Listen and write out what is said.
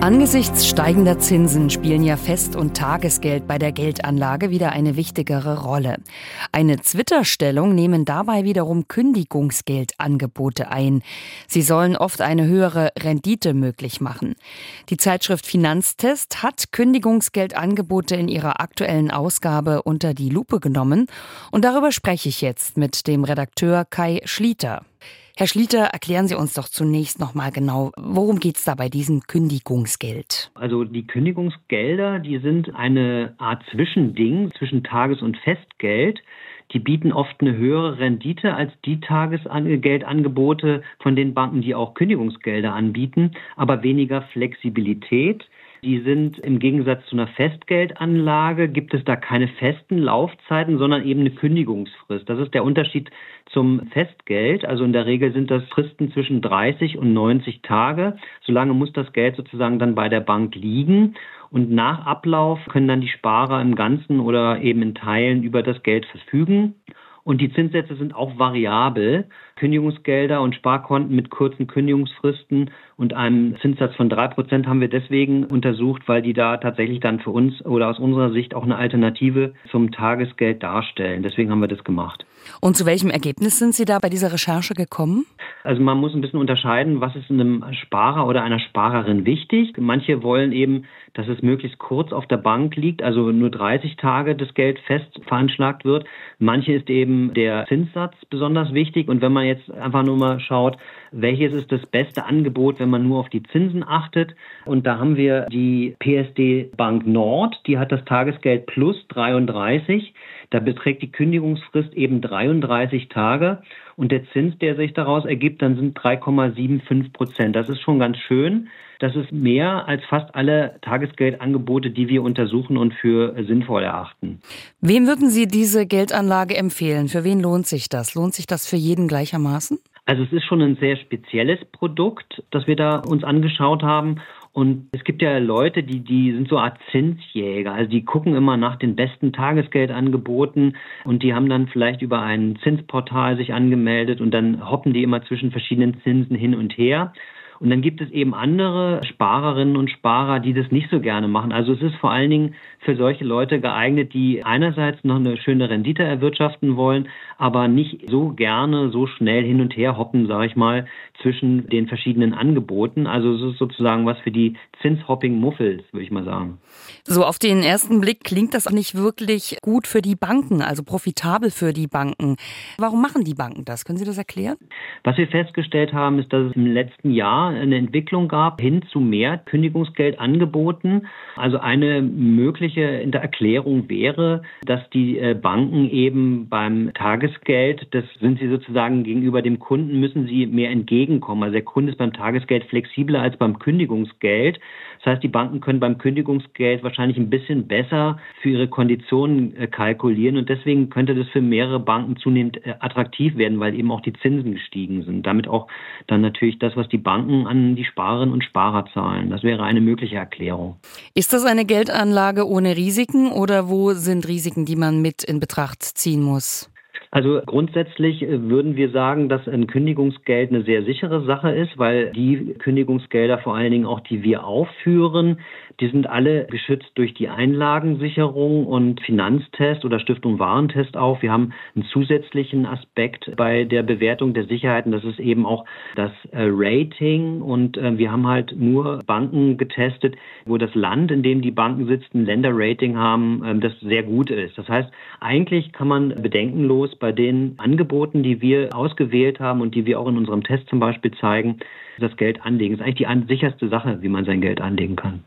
Angesichts steigender Zinsen spielen ja Fest- und Tagesgeld bei der Geldanlage wieder eine wichtigere Rolle. Eine Twitter-Stellung nehmen dabei wiederum Kündigungsgeldangebote ein. Sie sollen oft eine höhere Rendite möglich machen. Die Zeitschrift Finanztest hat Kündigungsgeldangebote in ihrer aktuellen Ausgabe unter die Lupe genommen. Und darüber spreche ich jetzt mit dem Redakteur Kai Schlieter. Herr Schlieter, erklären Sie uns doch zunächst noch mal genau, worum geht es da bei diesem Kündigungsgeld? Also die Kündigungsgelder, die sind eine Art Zwischending zwischen Tages- und Festgeld. Die bieten oft eine höhere Rendite als die Tagesgeldangebote von den Banken, die auch Kündigungsgelder anbieten, aber weniger Flexibilität. Die sind im Gegensatz zu einer Festgeldanlage, gibt es da keine festen Laufzeiten, sondern eben eine Kündigungsfrist. Das ist der Unterschied zum Festgeld. Also in der Regel sind das Fristen zwischen 30 und 90 Tage. Solange muss das Geld sozusagen dann bei der Bank liegen. Und nach Ablauf können dann die Sparer im Ganzen oder eben in Teilen über das Geld verfügen. Und die Zinssätze sind auch variabel. Kündigungsgelder und Sparkonten mit kurzen Kündigungsfristen und einem Zinssatz von drei Prozent haben wir deswegen untersucht, weil die da tatsächlich dann für uns oder aus unserer Sicht auch eine Alternative zum Tagesgeld darstellen. Deswegen haben wir das gemacht. Und zu welchem Ergebnis sind Sie da bei dieser Recherche gekommen? Also man muss ein bisschen unterscheiden, was ist einem Sparer oder einer Sparerin wichtig. Manche wollen eben, dass es möglichst kurz auf der Bank liegt, also nur 30 Tage das Geld fest veranschlagt wird. Manche ist eben der Zinssatz besonders wichtig. Und wenn man jetzt einfach nur mal schaut, welches ist das beste Angebot, wenn man nur auf die Zinsen achtet. Und da haben wir die PSD Bank Nord, die hat das Tagesgeld plus 33. Da beträgt die Kündigungsfrist eben 33 Tage und der Zins, der sich daraus ergibt, dann sind 3,75 Prozent. Das ist schon ganz schön. Das ist mehr als fast alle Tagesgeldangebote, die wir untersuchen und für sinnvoll erachten. Wem würden Sie diese Geldanlage empfehlen? Für wen lohnt sich das? Lohnt sich das für jeden gleichermaßen? Also es ist schon ein sehr spezielles Produkt, das wir da uns angeschaut haben. Und es gibt ja Leute, die, die sind so eine Art Zinsjäger. Also die gucken immer nach den besten Tagesgeldangeboten und die haben dann vielleicht über ein Zinsportal sich angemeldet und dann hoppen die immer zwischen verschiedenen Zinsen hin und her. Und dann gibt es eben andere Sparerinnen und Sparer, die das nicht so gerne machen. Also es ist vor allen Dingen für solche Leute geeignet, die einerseits noch eine schöne Rendite erwirtschaften wollen, aber nicht so gerne so schnell hin und her hoppen, sage ich mal, zwischen den verschiedenen Angeboten. Also es ist sozusagen was für die Zinshopping-Muffels, würde ich mal sagen. So auf den ersten Blick klingt das nicht wirklich gut für die Banken, also profitabel für die Banken. Warum machen die Banken das? Können Sie das erklären? Was wir festgestellt haben, ist, dass es im letzten Jahr eine Entwicklung gab hin zu mehr Kündigungsgeldangeboten. Also eine mögliche Erklärung wäre, dass die äh, Banken eben beim Tagesgeld, das sind sie sozusagen gegenüber dem Kunden, müssen sie mehr entgegenkommen. Also der Kunde ist beim Tagesgeld flexibler als beim Kündigungsgeld. Das heißt, die Banken können beim Kündigungsgeld wahrscheinlich ein bisschen besser für ihre Konditionen äh, kalkulieren und deswegen könnte das für mehrere Banken zunehmend äh, attraktiv werden, weil eben auch die Zinsen gestiegen sind. Damit auch dann natürlich das, was die Banken an die Sparerinnen und Sparer zahlen. Das wäre eine mögliche Erklärung. Ist das eine Geldanlage ohne Risiken oder wo sind Risiken, die man mit in Betracht ziehen muss? Also grundsätzlich äh, würden wir sagen, dass ein Kündigungsgeld eine sehr sichere Sache ist, weil die Kündigungsgelder vor allen Dingen auch, die wir aufführen, die sind alle geschützt durch die Einlagensicherung und Finanztest oder Stiftung Warentest auch. Wir haben einen zusätzlichen Aspekt bei der Bewertung der Sicherheiten. Das ist eben auch das äh, Rating. Und äh, wir haben halt nur Banken getestet, wo das Land, in dem die Banken sitzen, Länderrating haben, ähm, das sehr gut ist. Das heißt, eigentlich kann man bedenkenlos bei den Angeboten, die wir ausgewählt haben und die wir auch in unserem Test zum Beispiel zeigen, das Geld anlegen. Das ist eigentlich die sicherste Sache, wie man sein Geld anlegen kann.